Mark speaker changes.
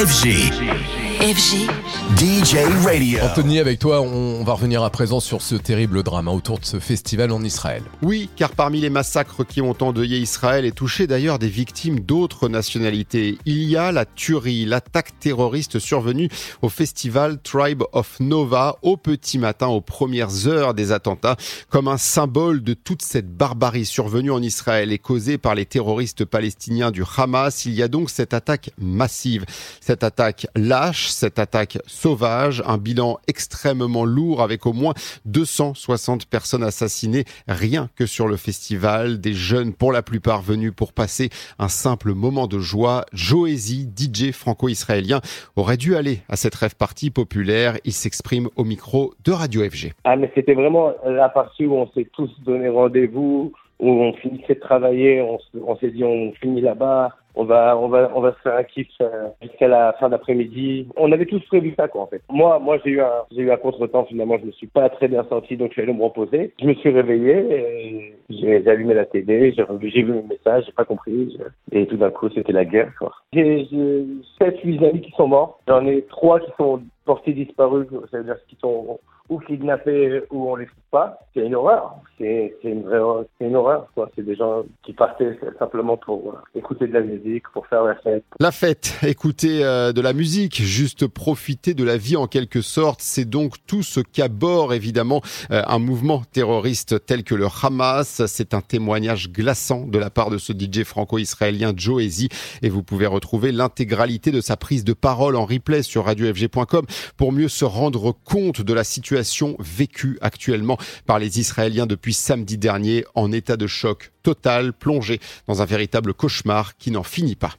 Speaker 1: FG.
Speaker 2: FG.
Speaker 1: DJ Radio.
Speaker 3: Anthony, avec toi, on va revenir à présent sur ce terrible drame autour de ce festival en Israël.
Speaker 4: Oui, car parmi les massacres qui ont endeuillé Israël et touché d'ailleurs des victimes d'autres nationalités, il y a la tuerie, l'attaque terroriste survenue au festival Tribe of Nova au petit matin, aux premières heures des attentats, comme un symbole de toute cette barbarie survenue en Israël et causée par les terroristes palestiniens du Hamas. Il y a donc cette attaque massive, cette attaque lâche, cette attaque sauvage, un bilan extrêmement lourd avec au moins 260 personnes assassinées rien que sur le festival, des jeunes pour la plupart venus pour passer un simple moment de joie. Joézy, DJ franco-israélien, aurait dû aller à cette rêve partie populaire. Il s'exprime au micro de Radio FG.
Speaker 5: Ah mais c'était vraiment la partie où on s'est tous donné rendez-vous, où on finissait de travailler, on, on s'est dit on finit là-bas, on va, on va, on va se faire un kiff euh, jusqu'à la fin d'après-midi. On avait tous prévu ça, quoi, en fait. Moi, moi, j'ai eu un, j'ai eu un contretemps, finalement. Je me suis pas très bien senti, donc je suis allé me reposer. Je me suis réveillé, j'ai allumé la télé, j'ai, vu le message, j'ai pas compris. Et tout d'un coup, c'était la guerre, quoi. J'ai, j'ai 7, 8 amis qui sont morts. J'en ai trois qui sont portés disparus, ça veut dire qu'ils sont ou kidnappés ou on les trouve pas. C'est une horreur. C'est, une vraie, c'est une horreur. C'est des gens qui partaient simplement pour euh, écouter de la musique, pour faire la fête.
Speaker 4: La fête, écouter euh, de la musique, juste profiter de la vie en quelque sorte, c'est donc tout ce qu'aborde évidemment euh, un mouvement terroriste tel que le Hamas. C'est un témoignage glaçant de la part de ce DJ franco-israélien Joe et vous pouvez retrouver l'intégralité de sa prise de parole en replay sur radiofg.com pour mieux se rendre compte de la vécue actuellement par les Israéliens depuis samedi dernier en état de choc total, plongé dans un véritable cauchemar qui n'en finit pas.